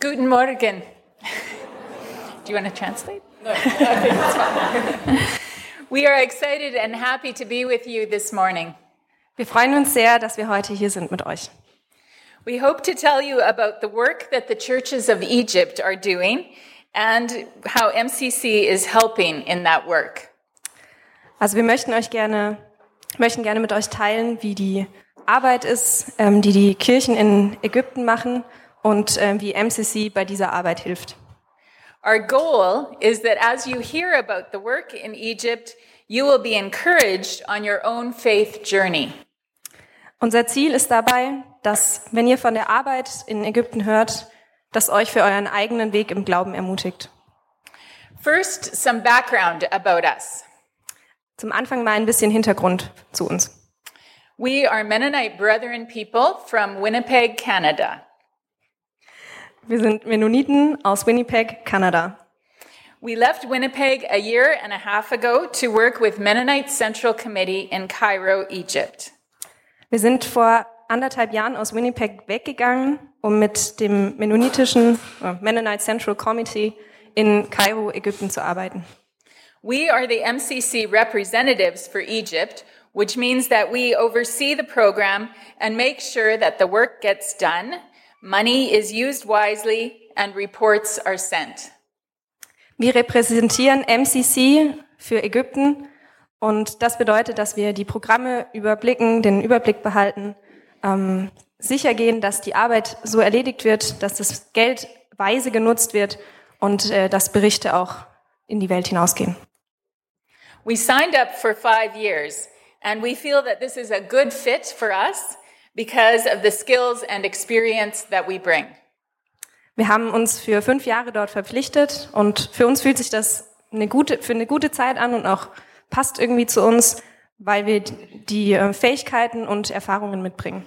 Guten Morgen. Do you want to translate? No, we are excited and happy to be with you this morning. Wir freuen uns sehr, dass wir heute hier sind mit euch. We hope to tell you about the work that the churches of Egypt are doing and how MCC is helping in that work. Also wir möchten euch gerne, möchten gerne mit euch teilen, wie die Arbeit ist, ähm, die die Kirchen in Ägypten machen und ähm, wie MCC bei dieser Arbeit hilft. Our goal is that as you hear about the work in Egypt, you will be encouraged on your own faith journey. Unser Ziel ist dabei, dass, wenn ihr von der Arbeit in Ägypten hört, das euch für euren eigenen Weg im Glauben ermutigt. First, some background about us. Zum Anfang mal ein bisschen Hintergrund zu uns. We are Mennonite Brethren people from Winnipeg, Canada. Wir sind Mennoniten aus Winnipeg, Kanada. We left Winnipeg a year and a half ago to work with Mennonite Central Committee in Cairo, Egypt. Wir sind vor anderthalb Jahren aus Winnipeg weggegangen, um mit dem mennonitischen äh, Mennonite Central Committee in Kairo, Ägypten zu arbeiten. We are the MCC representatives for Egypt, which means that we oversee the program and make sure that the work gets done, money is used wisely, and reports are sent. Wir repräsentieren MCC für Ägypten und das bedeutet, dass wir die Programme überblicken, den Überblick behalten, ähm, sicher gehen, dass die Arbeit so erledigt wird, dass das Geld weise genutzt wird und äh, dass Berichte auch in die Welt hinausgehen. We signed up for five years, and we feel that this is a good fit for us because of the skills and experience that we bring. Wir haben uns für fünf Jahre dort verpflichtet und für uns fühlt sich das eine gute, für eine gute Zeit an und auch passt irgendwie zu uns, weil wir die äh, Fähigkeiten und Erfahrungen mitbringen.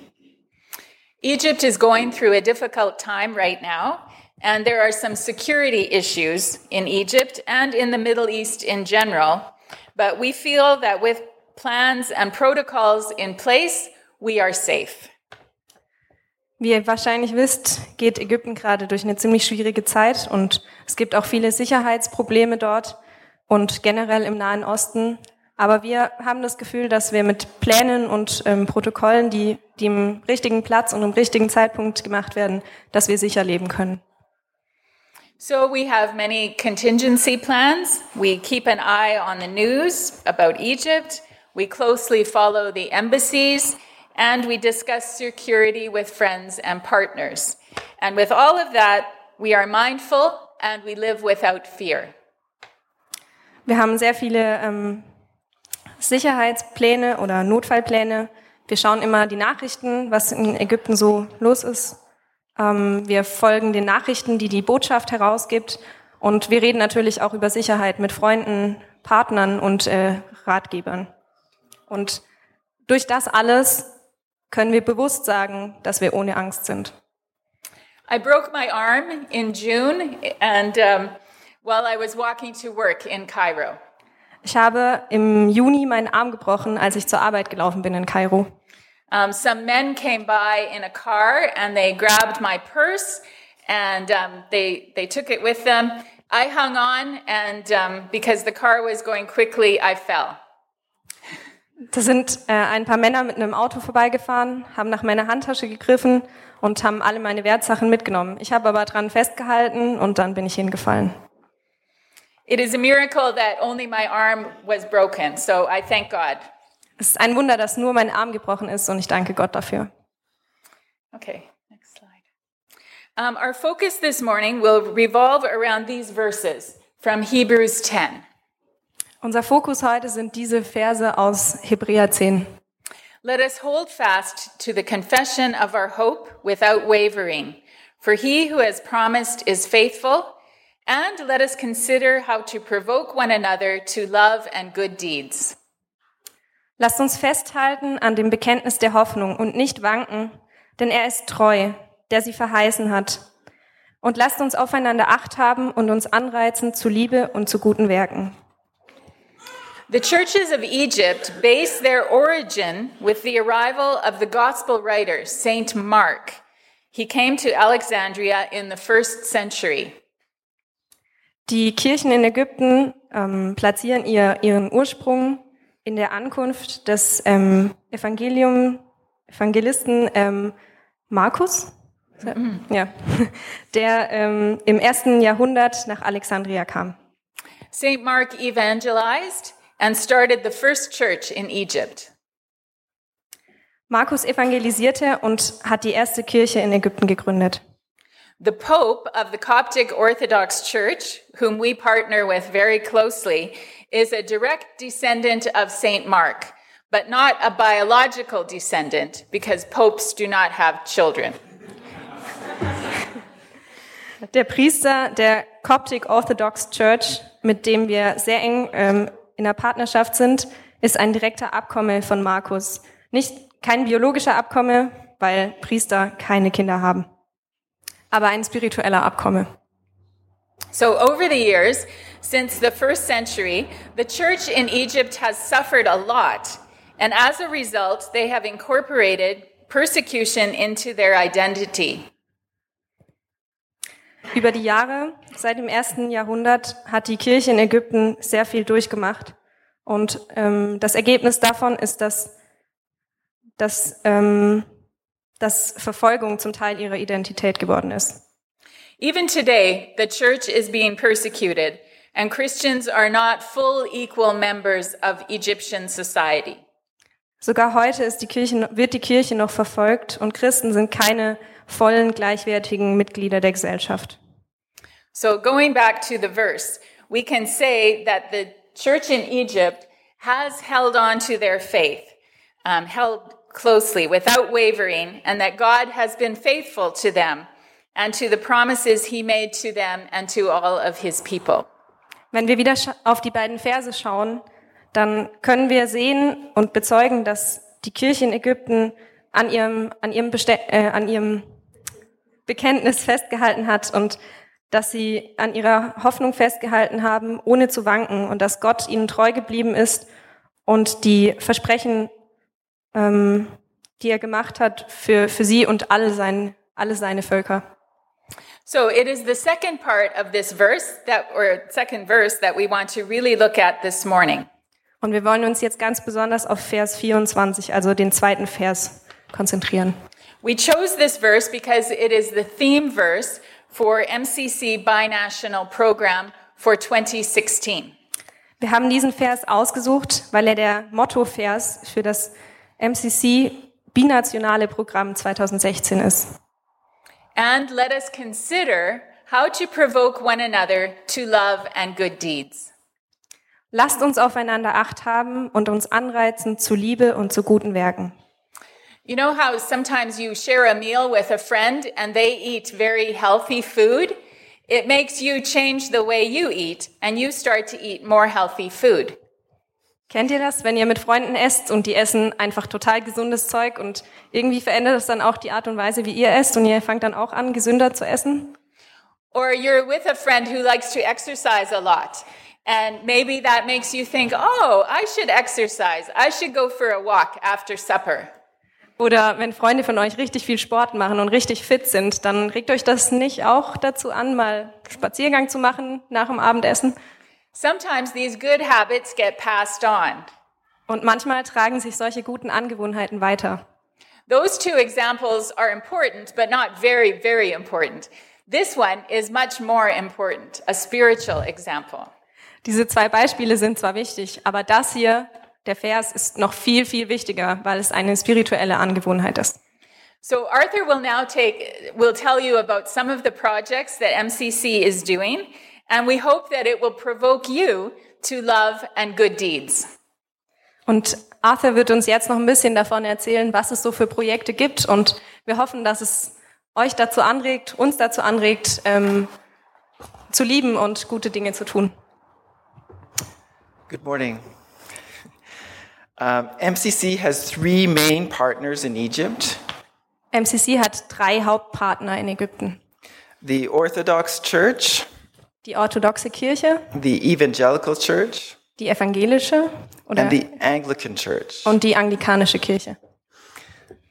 Egypt is going through a difficult time right now, and there are some security issues in Egypt and in the Middle East in general. But we feel that with plans and protocols in place, we are safe. Wie ihr wahrscheinlich wisst, geht Ägypten gerade durch eine ziemlich schwierige Zeit und es gibt auch viele Sicherheitsprobleme dort und generell im Nahen Osten. Aber wir haben das Gefühl, dass wir mit Plänen und ähm, Protokollen, die, die im richtigen Platz und im richtigen Zeitpunkt gemacht werden, dass wir sicher leben können. So we have many contingency plans. We keep an eye on the news about Egypt. We closely follow the embassies and we discuss security with friends and partners. And with all of that, we are mindful and we live without fear. Wir haben sehr viele ähm, Sicherheitspläne oder Notfallpläne. Wir schauen immer die Nachrichten, was in Ägypten so los ist. Ähm, wir folgen den Nachrichten, die die Botschaft herausgibt. Und wir reden natürlich auch über Sicherheit mit Freunden, Partnern und äh, Ratgebern. Und durch das alles können wir bewusst sagen, dass wir ohne Angst sind. I broke my arm in June and um, while I was walking to work in Cairo. Ich habe im Juni meinen Arm gebrochen, als ich zur Arbeit gelaufen bin in Kairo. Um, some men came by in a car and they grabbed my purse and um, they, they took it with them. I hung on and um, because the car was going quickly, I fell. Da sind äh, ein paar Männer mit einem Auto vorbeigefahren, haben nach meiner Handtasche gegriffen und haben alle meine Wertsachen mitgenommen. Ich habe aber dran festgehalten und dann bin ich hingefallen. It is a miracle that only my arm was broken, so I thank God. Es ist ein Wunder, dass nur mein Arm gebrochen ist und ich danke Gott dafür. Okay, next slide. Um, our focus this morning will revolve around these verses from Hebrews 10. Unser Fokus heute sind diese Verse aus Hebräer 10. Let us hold fast to the confession of our hope without wavering, for he who has promised is faithful, and let us consider how to provoke one another to love and good deeds. Lasst uns festhalten an dem Bekenntnis der Hoffnung und nicht wanken, denn er ist treu, der sie verheißen hat. Und lasst uns aufeinander Acht haben und uns anreizen zu Liebe und zu guten Werken. The churches of Egypt base their origin with the arrival of the gospel writer, Saint Mark, He came to Alexandria in the first century. Die Kirchen in Ägypten ähm, platzieren ihr, ihren Ursprung in der Ankunft des ähm, Evangelium, Evangelisten ähm, Markus, mhm. ja, der ähm, im ersten Jahrhundert nach Alexandria kam. St. Mark evangelized and started the first church in Egypt. Markus evangelisierte und hat die erste Kirche in Ägypten gegründet. The Pope of the Coptic Orthodox Church, whom we partner with very closely, is a direct descendant of St. Mark, but not a biological descendant because popes do not have children. Der Priester der Coptic Orthodox Church, mit dem wir sehr eng ähm, in der Partnerschaft sind, ist ein direkter Abkomme von Markus. Nicht kein biologischer Abkomme, weil Priester keine Kinder haben, aber ein spiritueller Abkomme. So, over the years, since the first century, the church in Egypt has suffered a lot. And as a result, they have incorporated persecution into their identity. Über die Jahre, seit dem ersten Jahrhundert, hat die Kirche in Ägypten sehr viel durchgemacht. Und ähm, das Ergebnis davon ist, dass, dass, ähm, dass Verfolgung zum Teil ihrer Identität geworden ist. Even today, the church is being persecuted, and Christians are not full equal members of Egyptian society. Sogar heute ist die Kirche, wird die Kirche noch verfolgt und Christen sind keine vollen, gleichwertigen Mitglieder der Gesellschaft. So, going back to the verse, we can say that the church in Egypt has held on to their faith, um, held closely without wavering, and that God has been faithful to them and to the promises he made to them and to all of his people. Wenn wir wieder auf die beiden Verse schauen, dann können wir sehen und bezeugen, dass die Kirche in Ägypten an ihrem, an ihrem, Beste äh, an ihrem Bekenntnis festgehalten hat und dass sie an ihrer Hoffnung festgehalten haben, ohne zu wanken und dass Gott ihnen treu geblieben ist und die Versprechen, ähm, die er gemacht hat, für, für sie und alle, sein, alle seine Völker. So it is the second part of this verse that, or second verse that we want to really look at this morning. Und wir wollen uns jetzt ganz besonders auf Vers 24, also den zweiten Vers, konzentrieren. We chose this verse because it is the theme verse for MCC Binational Program for 2016. Wir haben diesen Vers ausgesucht, weil er der Mottovers für das MCC binationale Programm 2016 ist. And let us consider how to provoke one another to love and good deeds. Lasst uns aufeinander Acht haben und uns anreizen zu Liebe und zu guten Werken. You know how sometimes you share a meal with a friend and they eat very healthy food? It makes you change the way you eat and you start to eat more healthy food. Kennt ihr das, wenn ihr mit Freunden esst und die essen einfach total gesundes Zeug und irgendwie verändert es dann auch die Art und Weise, wie ihr esst und ihr fangt dann auch an, gesünder zu essen? Or you're with a friend who likes to exercise a lot. And maybe that makes you think, oh, I should exercise. I should go for a walk after supper. Oder wenn Freunde von euch richtig viel Sport machen und richtig fit sind, dann regt euch das nicht auch dazu an, mal Spaziergang zu machen nach dem Abendessen? Sometimes these good habits get passed on. Und manchmal tragen sich solche guten Angewohnheiten weiter. Those two examples are important, but not very, very important. This one is much more important, a spiritual example. Diese zwei Beispiele sind zwar wichtig, aber das hier, der Vers, ist noch viel, viel wichtiger, weil es eine spirituelle Angewohnheit ist. So Arthur will now take, will tell you about some of the projects that MCC is doing, and we hope that it will provoke you to love and good deeds. Und Arthur wird uns jetzt noch ein bisschen davon erzählen, was es so für Projekte gibt, und wir hoffen, dass es euch dazu anregt, uns dazu anregt, ähm, zu lieben und gute Dinge zu tun. Good morning. Um, MCC has three main partners in Egypt MCC hat drei Hauptpartner in Ägypten. the Orthodox Church, Die orthodoxe Kirche, the Evangelical Church, die evangelische oder, and the Anglican Church. und die anglikanische Kirche.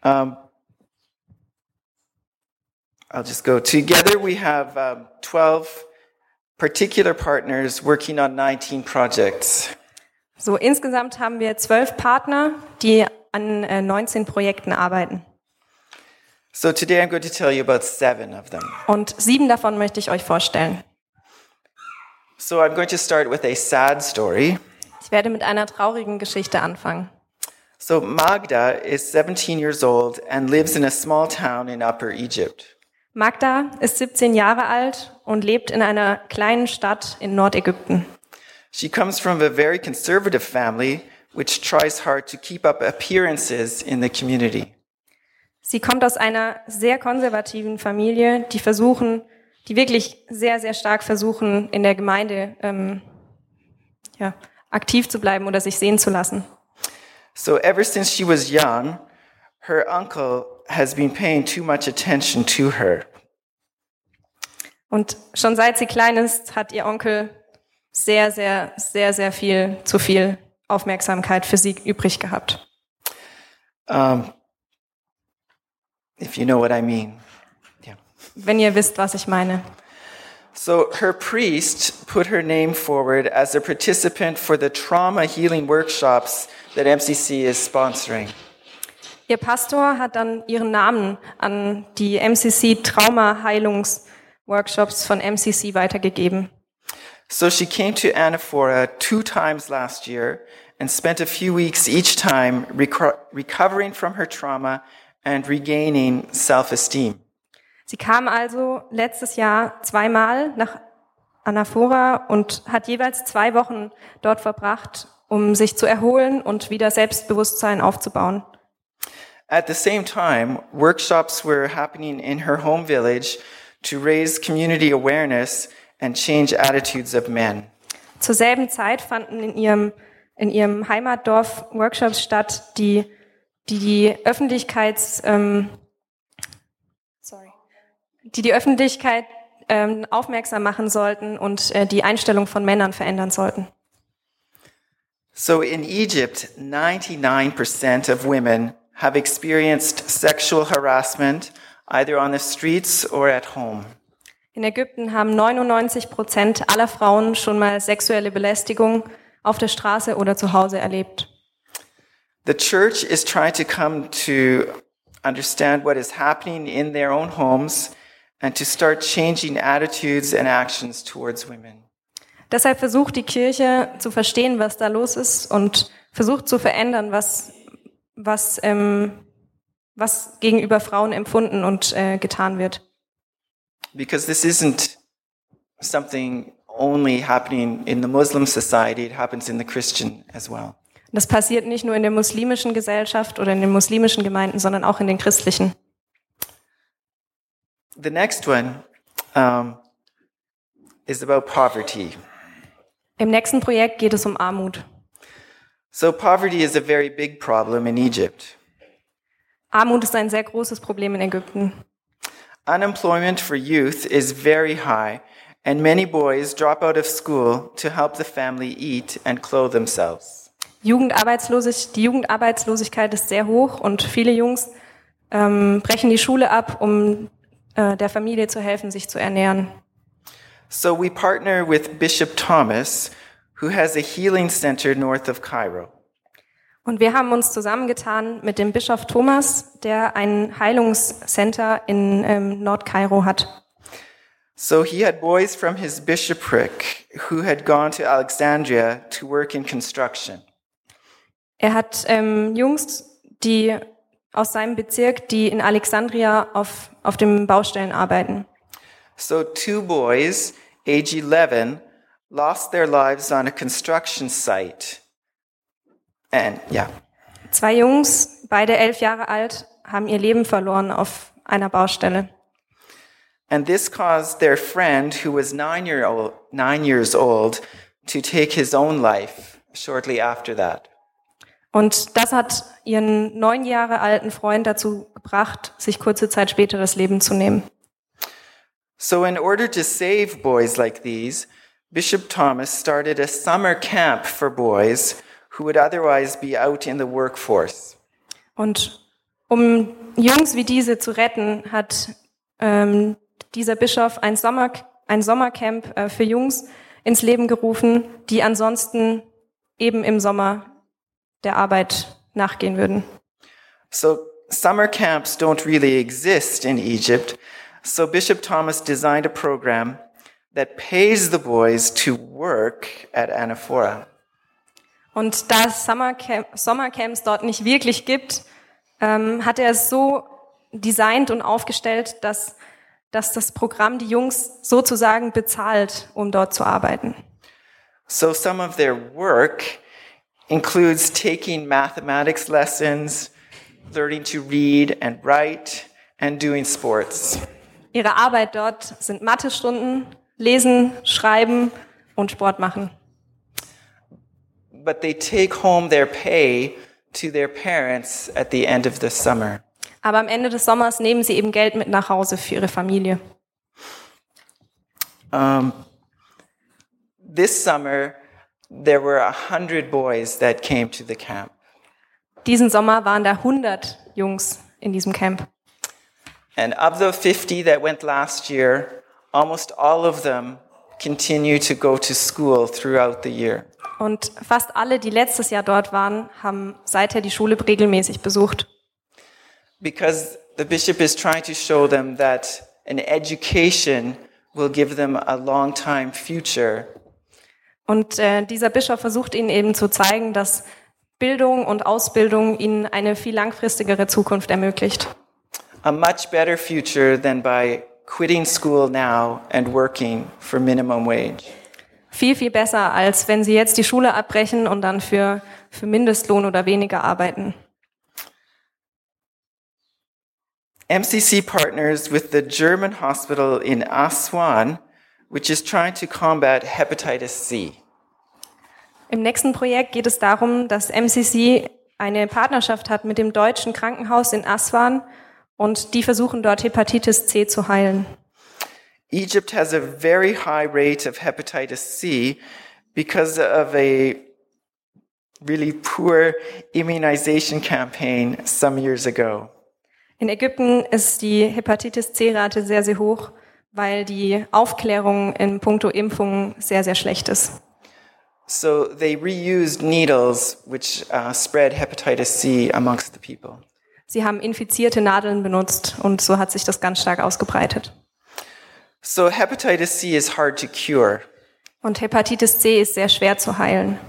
Um, I'll just go. Together we have um, 12 particular partners working on 19 projects. So insgesamt haben wir zwölf Partner, die an äh, 19 Projekten arbeiten. So today I'm going to tell you about seven of them. Und sieben davon möchte ich euch vorstellen. So I'm going to start with a sad story. Ich werde mit einer traurigen Geschichte anfangen. So Magda is 17 years old and lives in a small town in Upper Egypt. Magda ist 17 Jahre alt und lebt in einer kleinen Stadt in Nordägypten. She comes from a very conservative family which tries hard to keep up appearances in the community. Sie kommt aus einer sehr konservativen Familie, die versuchen, die wirklich sehr, sehr stark versuchen, in der Gemeinde ähm, ja, aktiv zu bleiben oder sich sehen zu lassen. So ever since she was young, her uncle has been paying too much attention to her. Und schon seit sie klein ist, hat ihr Onkel sehr, sehr, sehr, sehr viel zu viel Aufmerksamkeit für sie übrig gehabt. Um, if you know what I mean. Yeah. Wenn ihr wisst, was ich meine. So her priest put her name forward as a participant for the trauma healing workshops that MCC is sponsoring. Ihr Pastor hat dann ihren Namen an die MCC Trauma-Heilungs-Workshops von MCC weitergegeben. So she came to Anaphora two times last year and spent a few weeks each time reco- recovering from her trauma and regaining self-esteem. Sie kam also letztes Jahr zweimal nach Anaphora und hat jeweils zwei Wochen dort verbracht, um sich zu erholen und wieder Selbstbewusstsein aufzubauen. At the same time, workshops were happening in her home village to raise community awareness and change attitudes of men. Zur selben Zeit fanden in ihrem, in ihrem Heimatdorf Workshops statt, die die, die Öffentlichkeits, ähm, sorry, die die Öffentlichkeit ähm, aufmerksam machen sollten und äh, die Einstellung von Männern verändern sollten. So in Egypt, 99% of women have experienced sexual harassment either on the streets or at home. In Ägypten haben 99 Prozent aller Frauen schon mal sexuelle Belästigung auf der Straße oder zu Hause erlebt. The church is trying to come to understand what is happening in their own homes and to start changing attitudes and actions towards women. Deshalb versucht die Kirche zu verstehen, was da los ist und versucht zu verändern, was, was, ähm, was gegenüber Frauen empfunden und äh, getan wird. Because this isn't something only happening in the Muslim society, it happens in the Christian as well. Das passiert nicht nur in der muslimischen Gesellschaft oder in den muslimischen Gemeinden, sondern auch in den christlichen. The next one um, is about poverty. Im nächsten Projekt geht es um Armut. So, poverty is a very big problem in Egypt. Armut ist ein sehr großes Problem in Ägypten. Unemployment for youth is very high, and many boys drop out of school to help the family eat and clothe themselves. Jugendarbeitslosigkeit, die Jugendarbeitslosigkeit ist sehr hoch und viele Jungs ähm, brechen die Schule ab, um äh, der Familie zu helfen, sich zu ernähren. So, we partner with Bishop Thomas, who has a healing center north of Cairo. Und wir haben uns zusammengetan mit dem Bischof Thomas, der ein Heilungscenter in ähm, Nordkairo hat. So, he had boys from his bishopric who had gone to Alexandria to work in construction. Er hat ähm, Jungs, die aus seinem Bezirk, die in Alexandria auf, auf den Baustellen arbeiten. So, two boys, age 11, lost their lives on a construction site. And yeah, Zwei Jungs, beide elf Jahre alt, haben ihr Leben verloren auf einer Baustelle. and this caused their friend, who was nine, year old, nine years old, to take his own life shortly after that. Und das hat ihren neun Jahre alten Freund dazu gebracht, sich kurze Zeit später das Leben zu nehmen. So, in order to save boys like these, Bishop Thomas started a summer camp for boys who would otherwise be out in the workforce. Und um Jungs wie diese zu retten, hat ähm, dieser Bischof ein, Sommer, ein Sommercamp äh, für Jungs ins Leben gerufen, die ansonsten eben im Sommer der Arbeit nachgehen würden. So summer camps don't really exist in Egypt. So Bishop Thomas designed a program that pays the boys to work at Anaphora. Und da es Summercamp, Sommercamps dort nicht wirklich gibt, ähm, hat er es so designt und aufgestellt, dass, dass das Programm die Jungs sozusagen bezahlt, um dort zu arbeiten. So some of their work includes taking mathematics lessons, learning to read and write, and doing sports. Ihre Arbeit dort sind Mathestunden, Lesen, Schreiben und Sport machen. But they take home their pay to their parents at the end of the summer. Aber am Ende des Sommers nehmen sie eben Geld mit nach Hause für ihre Familie. Um, this summer, there were a hundred boys that came to the camp. Diesen Sommer waren da 100 Jungs in diesem Camp. And of the 50 that went last year, almost all of them continue to go to school throughout the year. Und fast alle, die letztes Jahr dort waren, haben seither die Schule regelmäßig besucht. Because the bishop is trying to show them that an education will give them a long time future Und äh, dieser Bischof versucht ihnen eben zu zeigen, dass Bildung und Ausbildung ihnen eine viel langfristigere Zukunft ermöglicht. a much better future than by quitting school now and working for minimum wage. Viel, viel besser, als wenn sie jetzt die Schule abbrechen und dann für, für Mindestlohn oder weniger arbeiten. MCC partners with the German hospital in Aswan, which is trying to combat hepatitis C. Im nächsten Projekt geht es darum, dass MCC eine Partnerschaft hat mit dem deutschen Krankenhaus in Aswan und die versuchen dort Hepatitis C zu heilen. Egypt has a very high rate of hepatitis C because of a really poor immunization campaign some years ago. In Ägypten ist die Hepatitis C-Rate sehr, sehr hoch, weil die Aufklärung in puncto Impfungen sehr, sehr schlecht ist. So they reused needles which uh, spread hepatitis C amongst the people. Sie haben infizierte Nadeln benutzt und so hat sich das ganz stark ausgebreitet. So hepatitis C is hard to cure. Und Hepatitis C ist sehr schwer zu heilen.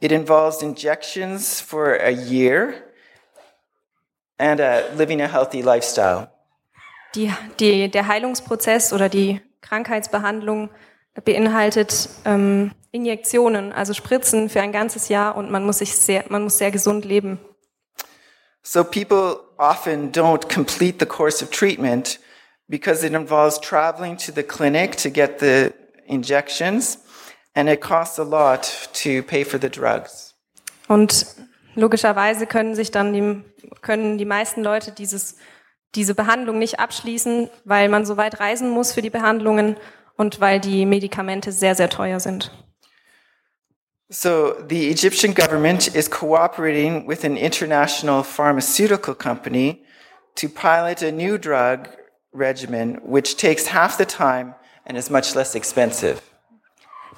It involves injections for a year and uh, living a healthy lifestyle. Die, die, der Heilungsprozess oder die Krankheitsbehandlung beinhaltet ähm, Injektionen, also Spritzen für ein ganzes Jahr und man muss sich sehr, man muss sehr gesund leben. So people often don't complete the course of treatment because it involves traveling to the clinic to get the injections and it costs a lot to pay for the drugs. Und logischerweise können sich dann die, können die meisten Leute dieses, diese Behandlung nicht abschließen, weil man so weit reisen muss für die Behandlungen und weil die Medikamente sehr, sehr teuer sind. So the Egyptian government is cooperating with an international pharmaceutical company to pilot a new drug regimen which takes half the time and is much less expensive.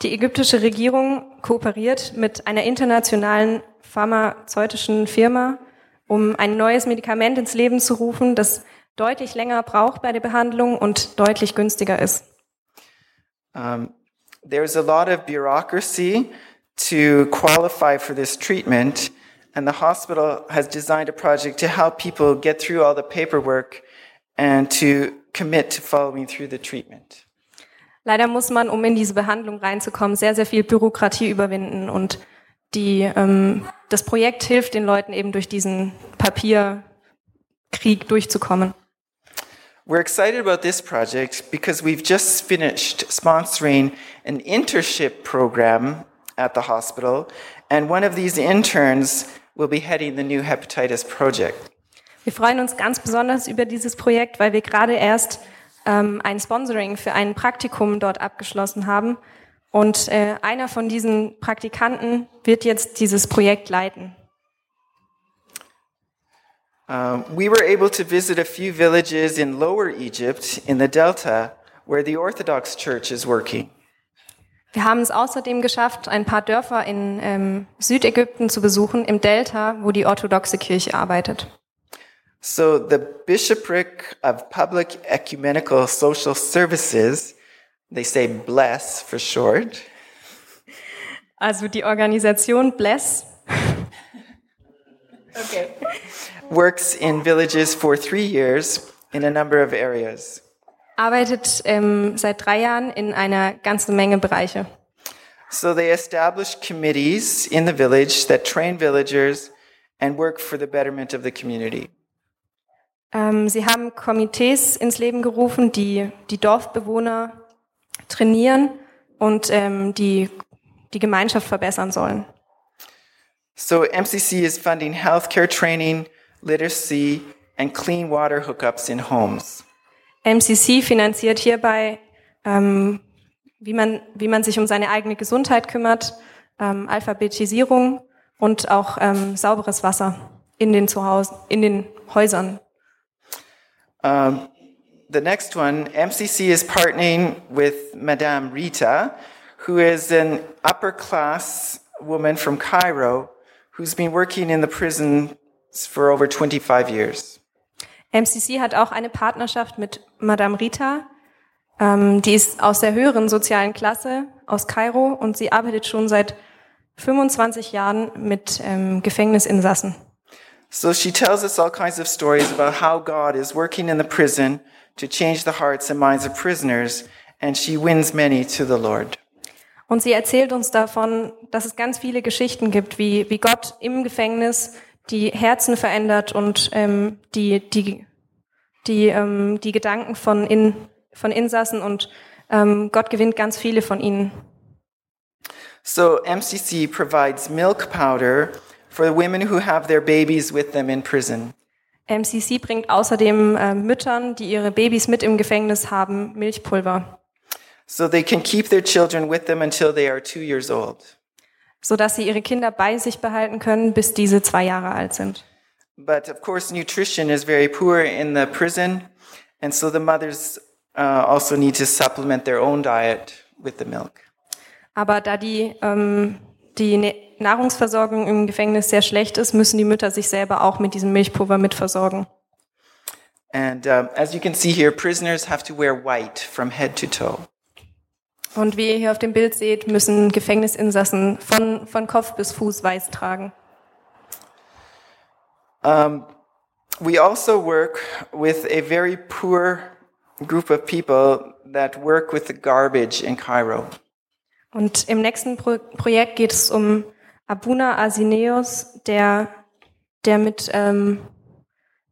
Die ägyptische Regierung kooperiert mit einer internationalen pharmazeutischen Firma, um ein neues Medikament ins Leben zu rufen, das deutlich länger braucht bei der Behandlung und deutlich günstiger ist. Um, there's a lot of bureaucracy to qualify for this treatment, and the hospital has designed a project to help people get through all the paperwork and to commit to following through the treatment. Leider muss man, um in diese Behandlung reinzukommen, sehr, sehr viel Bürokratie überwinden und die, ähm, das Projekt hilft den Leuten eben durch diesen Papierkrieg durchzukommen. We're excited about this project because we've just finished sponsoring an internship program at the hospital, and one of these interns will be heading the new hepatitis project. Wir freuen uns ganz besonders über dieses Projekt, weil wir gerade erst ähm, ein Sponsoring für ein Praktikum dort abgeschlossen haben. Und äh, einer von diesen Praktikanten wird jetzt dieses Projekt leiten. Um, we were able to visit a few villages in Lower Egypt in the Delta where the Orthodox Church is working. Wir haben es außerdem geschafft, ein paar Dörfer in ähm, Südägypten zu besuchen, im Delta, wo die orthodoxe Kirche arbeitet. So the Bishopric of Public Ecumenical Social Services, they say BLESS for short, Also die Organisation Bless Okay. works in villages for three years in a number of areas. Arbeitet ähm, seit drei Jahren in einer ganzen Menge Bereiche. So they establish committees in the village that train villagers and work for the betterment of the community. Ähm, sie haben Komitees ins Leben gerufen, die die Dorfbewohner trainieren und ähm, die die Gemeinschaft verbessern sollen. So MCC is funding healthcare training, literacy, and clean water hookups in homes. MCC finanziert hierbei, ähm, wie, man, wie man sich um seine eigene Gesundheit kümmert, ähm, Alphabetisierung und auch ähm, sauberes Wasser in den Zuhause, in den Häusern. Um, the next one, MCC is partnering with Madame Rita, who is an upper class woman from Cairo who's been working in the prisons for over 25 years. MCC hat auch eine Partnerschaft mit Madame Rita. Ähm, die ist aus der höheren sozialen Klasse aus Kairo und sie arbeitet schon seit 25 Jahren mit ähm, Gefängnisinsassen. So she tells us all kinds of stories about how God is working in the prison to change the hearts and minds of prisoners, and she wins many to the Lord. Und sie erzählt uns davon, dass es ganz viele Geschichten gibt, wie, wie Gott im Gefängnis die Herzen verändert und ähm, die, die, die, ähm, die Gedanken von, in, von Insassen und ähm, Gott gewinnt ganz viele von ihnen. So MCC provides milk powder for the women who have their babies with them in prison. MCC bringt außerdem äh, Müttern, die ihre Babys mit im Gefängnis haben, Milchpulver, so they can keep their children with them until they are two years old. Sodass sie ihre Kinder bei sich behalten können, bis diese zwei Jahre alt sind. But of course, nutrition is very poor in the prison, and so the mothers uh, also need to supplement their own diet with the milk. Aber da die, ähm, die Ne- Nahrungsversorgung im Gefängnis sehr schlecht ist, müssen die Mütter sich selber auch mit diesem Milchpulver mitversorgen. And um, as you can see here, prisoners have to wear white from head to toe. Und wie ihr hier auf dem Bild seht, müssen Gefängnisinsassen von, von Kopf bis Fuß weiß tragen. Um, we also work with a very poor group of people that work with the garbage in Cairo. Und im nächsten Pro Projekt geht es um Abuna Asineos, der, der, mit, ähm,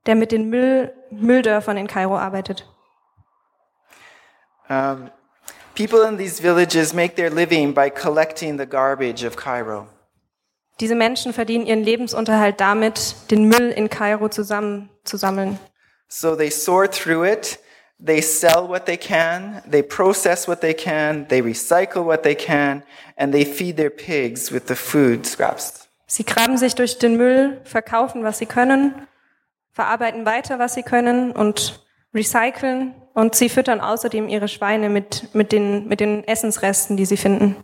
der mit den Müll, Mülldörfern in Kairo arbeitet. Um, people in these villages make their living by collecting the garbage of Cairo. Diese Menschen verdienen ihren Lebensunterhalt damit, den Müll in Kairo zusammen zu sammeln. So they sort through it, they sell what they can, they process what they can, they recycle what they can, and they feed their pigs with the food scraps. Sie graben sich durch den Müll, verkaufen, was sie können, verarbeiten weiter, was sie können und recyceln und sie füttern außerdem ihre Schweine mit, mit, den, mit den Essensresten, die sie finden.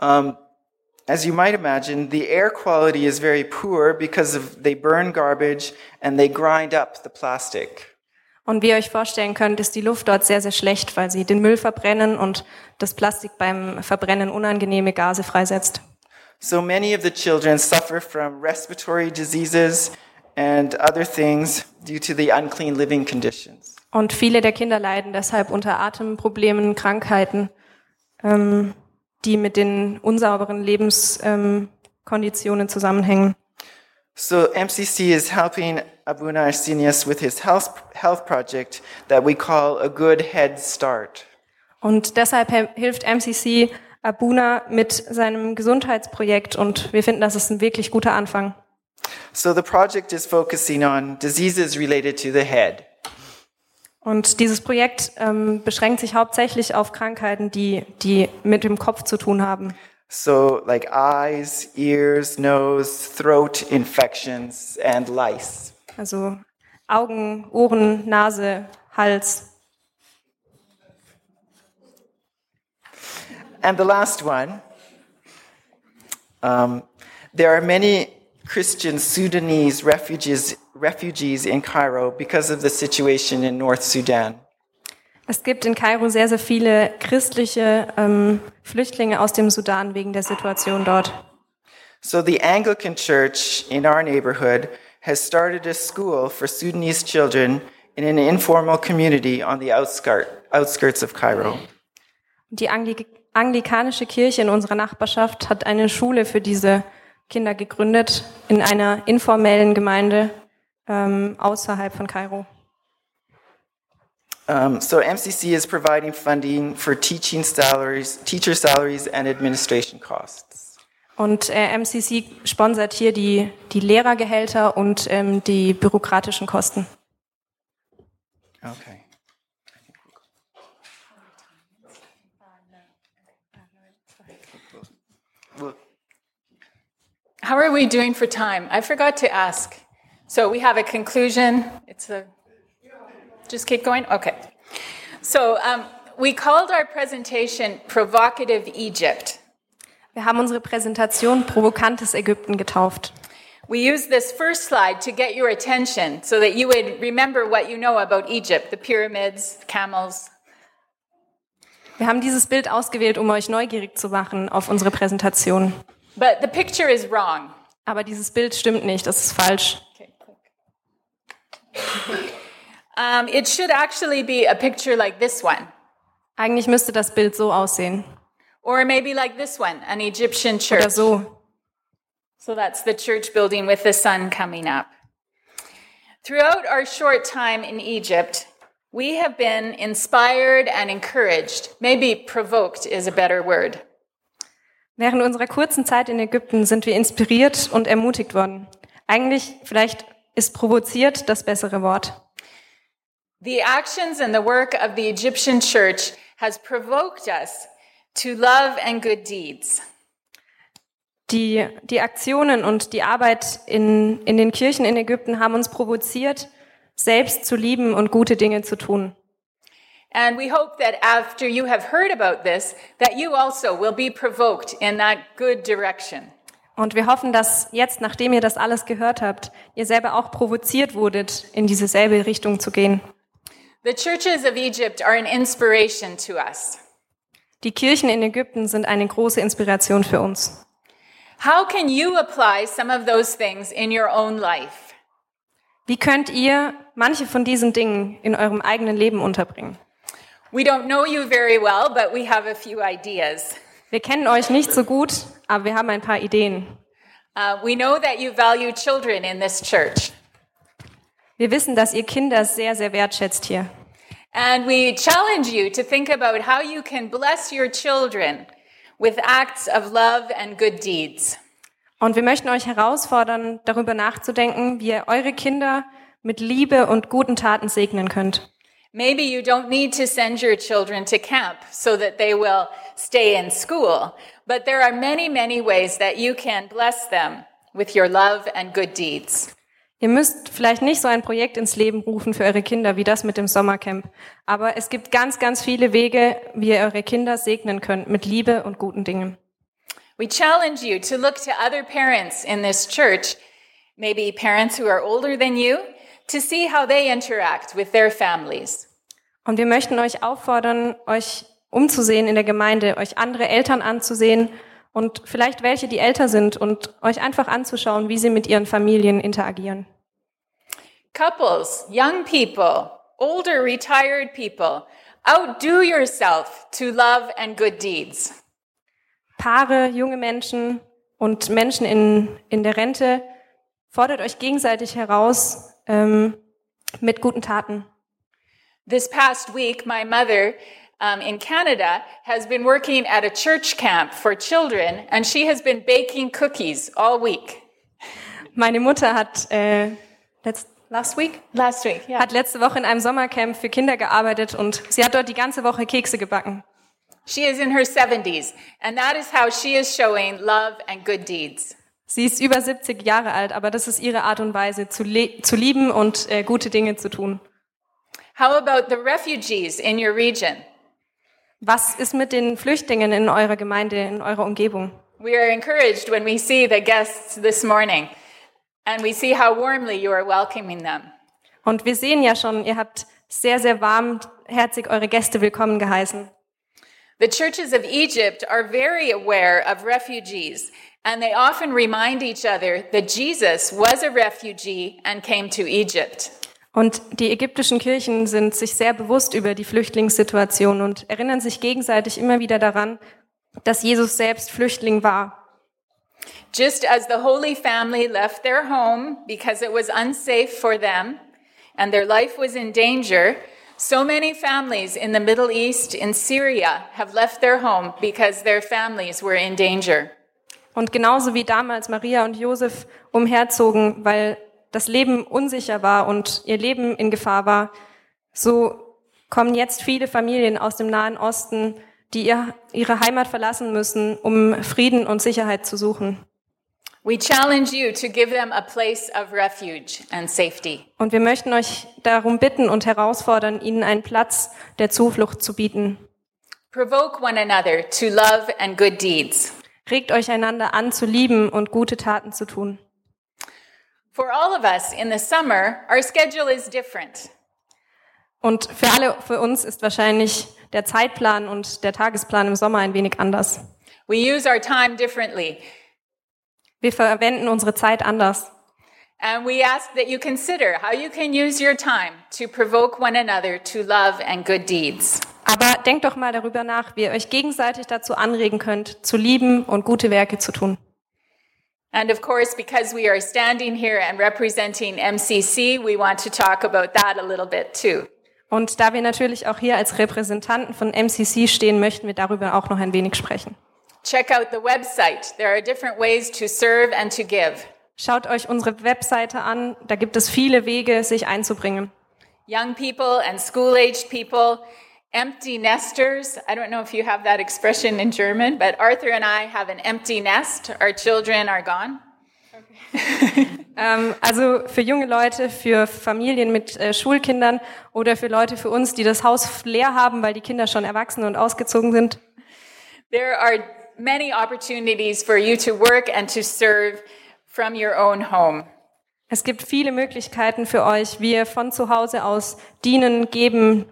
Um, as you might imagine, the air quality is very poor because of, they burn garbage and they grind up the plastic. Und wie ihr euch vorstellen könnt, ist die Luft dort sehr, sehr schlecht, weil sie den Müll verbrennen und das Plastik beim Verbrennen unangenehme Gase freisetzt. So many of the children suffer from respiratory diseases and other things due to the unclean living conditions. Und viele der Kinder leiden deshalb unter Atemproblemen, Krankheiten, ähm, die mit den unsauberen Lebenskonditionen ähm, zusammenhängen. So MCC is helping Abuna Arsenius with his health, health project that we call a good head start. Und deshalb hilft MCC Abuna mit seinem Gesundheitsprojekt und wir finden, das ist ein wirklich guter Anfang. So the project is focusing on diseases related to the head. Und dieses Projekt ähm, beschränkt sich hauptsächlich auf Krankheiten, die, die mit dem Kopf zu tun haben. So, like eyes, ears, nose, throat infections, and lice. Also Augen, Ohren, Nase, Hals. And the last one um, there are many Christian Sudanese refugees, refugees in Cairo because of the situation in North Sudan. Es gibt in Kairo sehr, sehr viele christliche ähm, Flüchtlinge aus dem Sudan wegen der Situation dort. So the Anglican Church in our neighborhood has started a school for Sudanese children in an informal community on the outskirt, outskirts of Cairo. Die Angli anglikanische Kirche in unserer Nachbarschaft hat eine Schule für diese Kinder gegründet in einer informellen Gemeinde ähm, außerhalb von Kairo. Um, so MCC is providing funding for teaching salaries, teacher salaries and administration costs. Und äh, MCC sponsert hier die, die Lehrergehälter und ähm, die bürokratischen Kosten. Okay. How are we doing for time? I forgot to ask. So we have a conclusion. It's a. Just keep going? Okay. So um, we called our presentation Provocative Egypt. Wir haben unsere Präsentation Provokantes Ägypten getauft. We used this first slide to get your attention so that you would remember what you know about Egypt the pyramids, camels. Wir haben dieses Bild ausgewählt, um euch neugierig zu machen auf unsere Präsentation. But the picture is wrong. Aber dieses Bild stimmt nicht, das ist falsch. Okay, um, it should actually be a picture like this one, Eigentlich müsste das Bild so aussehen. or maybe like this one, an Egyptian church. Oder so. So that's the church building with the sun coming up. Throughout our short time in Egypt, we have been inspired and encouraged. Maybe provoked is a better word. Während unserer kurzen Zeit in Ägypten sind wir inspiriert und ermutigt worden. Eigentlich, vielleicht ist provoziert das bessere Wort. The actions and the work of the Egyptian church has provoked us to love and good deeds. Die, die Aktionen und die Arbeit in, in den Kirchen in Ägypten haben uns provoziert, selbst zu lieben und gute Dinge zu tun. And we hope that after you have heard about this, that you also will be provoked in that good direction. Und wir hoffen, dass jetzt, nachdem ihr das alles gehört habt, ihr selber auch provoziert wurdet, in diese selbe Richtung zu gehen. The churches of Egypt are an inspiration to us. Die Kirchen in Ägypten sind eine große Inspiration für uns. How can you apply some of those things in your own life? Wie könnt ihr manche von diesen Dingen in eurem eigenen Leben unterbringen? We don't know you very well, but we have a few ideas. Wir kennen euch nicht so gut, aber wir haben ein paar Ideen. Uh, we know that you value children in this church, Wir wissen, dass ihr Kinder sehr, sehr wertschätzt hier. and we challenge you to think about how you can bless your children with acts of love and good deeds. Und wir möchten euch herausfordern, darüber nachzudenken, wie ihr eure Kinder mit Liebe und guten Taten segnen könnt. Maybe you don't need to send your children to camp so that they will stay in school, but there are many, many ways that you can bless them with your love and good deeds. Ihr müsst vielleicht nicht so ein Projekt ins Leben rufen für eure Kinder wie das mit dem Sommercamp, aber es gibt ganz, ganz viele Wege, wie ihr eure Kinder segnen könnt mit Liebe und guten Dingen. We challenge you to look to other parents in this church, maybe parents who are older than you, to see how they interact with their families. Und wir möchten euch auffordern, euch umzusehen in der Gemeinde, euch andere Eltern anzusehen und vielleicht welche, die älter sind und euch einfach anzuschauen, wie sie mit ihren Familien interagieren. Couples, young people, older retired people, outdo yourself to love and good deeds. Paare, junge Menschen und Menschen in, in der Rente, fordert euch gegenseitig heraus ähm, mit guten Taten. This past week, my mother um, in Canada has been working at a church camp for children, and she has been baking cookies all week. Meine Mutter hat äh, letzt, last week Last week, yeah. hat letzte Woche in einem Sommercamp für Kinder gearbeitet und sie hat dort die ganze Woche Kekse gebacken. She is in her 70s, and that is how she is showing love and good deeds. Sie ist über 70 Jahre alt, aber das ist ihre Art und Weise, zu, zu lieben und äh, gute Dinge zu tun. How about the refugees in your region? Was ist mit den Flüchtlingen in eurer Gemeinde, in eurer Umgebung? We are encouraged when we see the guests this morning and we see how warmly you are welcoming them. Und wir sehen ja schon, ihr habt sehr, sehr warmherzig eure Gäste willkommen geheißen. The churches of Egypt are very aware of refugees, and they often remind each other that Jesus was a refugee and came to Egypt. Und die ägyptischen Kirchen sind sich sehr bewusst über die Flüchtlingssituation und erinnern sich gegenseitig immer wieder daran, dass Jesus selbst Flüchtling war. Just as the Holy Family left their home because it was unsafe for them and their life was in danger, so many families in the Middle East, in Syria, have left their home because their families were in danger. Und genauso wie damals Maria und Josef umherzogen, weil das Leben unsicher war und ihr Leben in Gefahr war, so kommen jetzt viele Familien aus dem Nahen Osten, die ihr, ihre Heimat verlassen müssen, um Frieden und Sicherheit zu suchen. We challenge you to give them a place of refuge and safety. Und wir möchten euch darum bitten und herausfordern, ihnen einen Platz der Zuflucht zu bieten. Provoke one another to love and good deeds. Regt euch einander an zu lieben und gute Taten zu tun. For all of us in the summer, our schedule is different. Und für alle, für uns ist wahrscheinlich der Zeitplan und der Tagesplan im Sommer ein wenig anders. We use our time differently. Wir verwenden unsere Zeit anders. And we ask that you consider how you can use your time to provoke one another to love and good deeds. Aber denkt doch mal darüber nach, wie ihr euch gegenseitig dazu anregen könnt, zu lieben und gute Werke zu tun. And of course, because we are standing here and representing MCC, we want to talk about that a little bit too. Und da wir natürlich auch hier als Repräsentanten von MCC stehen, möchten wir darüber auch noch ein wenig sprechen. Check out the website. There are different ways to serve and to give. Schaut euch unsere Webseite an. Da gibt es viele Wege, sich einzubringen. Young people and school-aged people, empty nesters. I don't know if you have that expression in German, but Arthur and I have an empty nest. Our children are gone. ähm, also für junge Leute, für Familien mit äh, Schulkindern oder für Leute für uns, die das Haus leer haben, weil die Kinder schon erwachsen und ausgezogen sind. There are many opportunities for you to work and to serve from your own home. Es gibt viele Möglichkeiten für euch, wie ihr von zu Hause aus dienen, geben.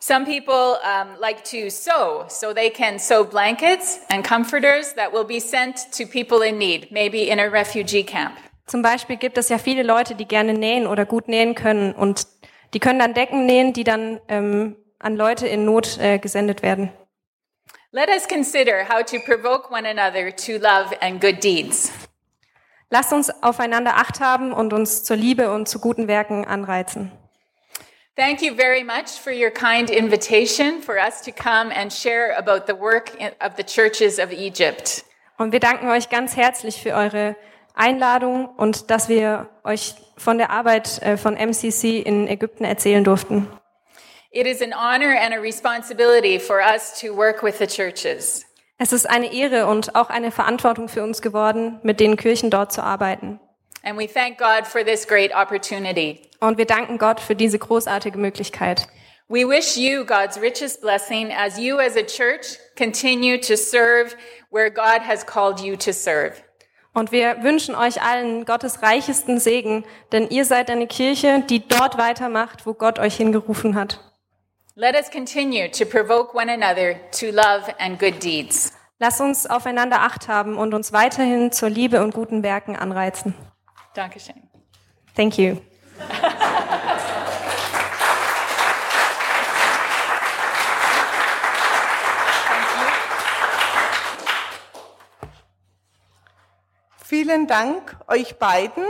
Some people um, like to sew, so they can sew blankets and comforters that will be sent to people in need, maybe in a refugee camp. Zum Beispiel gibt es ja viele Leute, die gerne nähen oder gut nähen können und die können dann Decken nähen, die dann ähm, an Leute in Not äh, gesendet werden. Let us consider how to provoke one another to love and good deeds. Lasst uns aufeinander Acht haben und uns zur Liebe und zu guten Werken anreizen. Thank you very much for your kind invitation for us to come and share about the work of the churches of Egypt. Und wir danken euch ganz herzlich für eure Einladung und dass wir euch von der Arbeit äh, von MCC in Ägypten erzählen durften. It is an honor and a responsibility for us to work with the churches. Es ist eine Ehre und auch eine Verantwortung für uns geworden, mit den Kirchen dort zu arbeiten. And we thank God for this great opportunity. Und wir danken Gott für diese großartige Möglichkeit. We wish you God's richest blessing as you as a church continue to serve where God has called you to serve. Und wir wünschen euch allen Gottes reichesten Segen, denn ihr seid eine Kirche, die dort weitermacht, wo Gott euch hingerufen hat. Let us continue to provoke one another to love and good deeds. Lass uns aufeinander Acht haben und uns weiterhin zur Liebe und guten Werken anreizen. Dankeschön. Thank you. Vielen Dank euch beiden.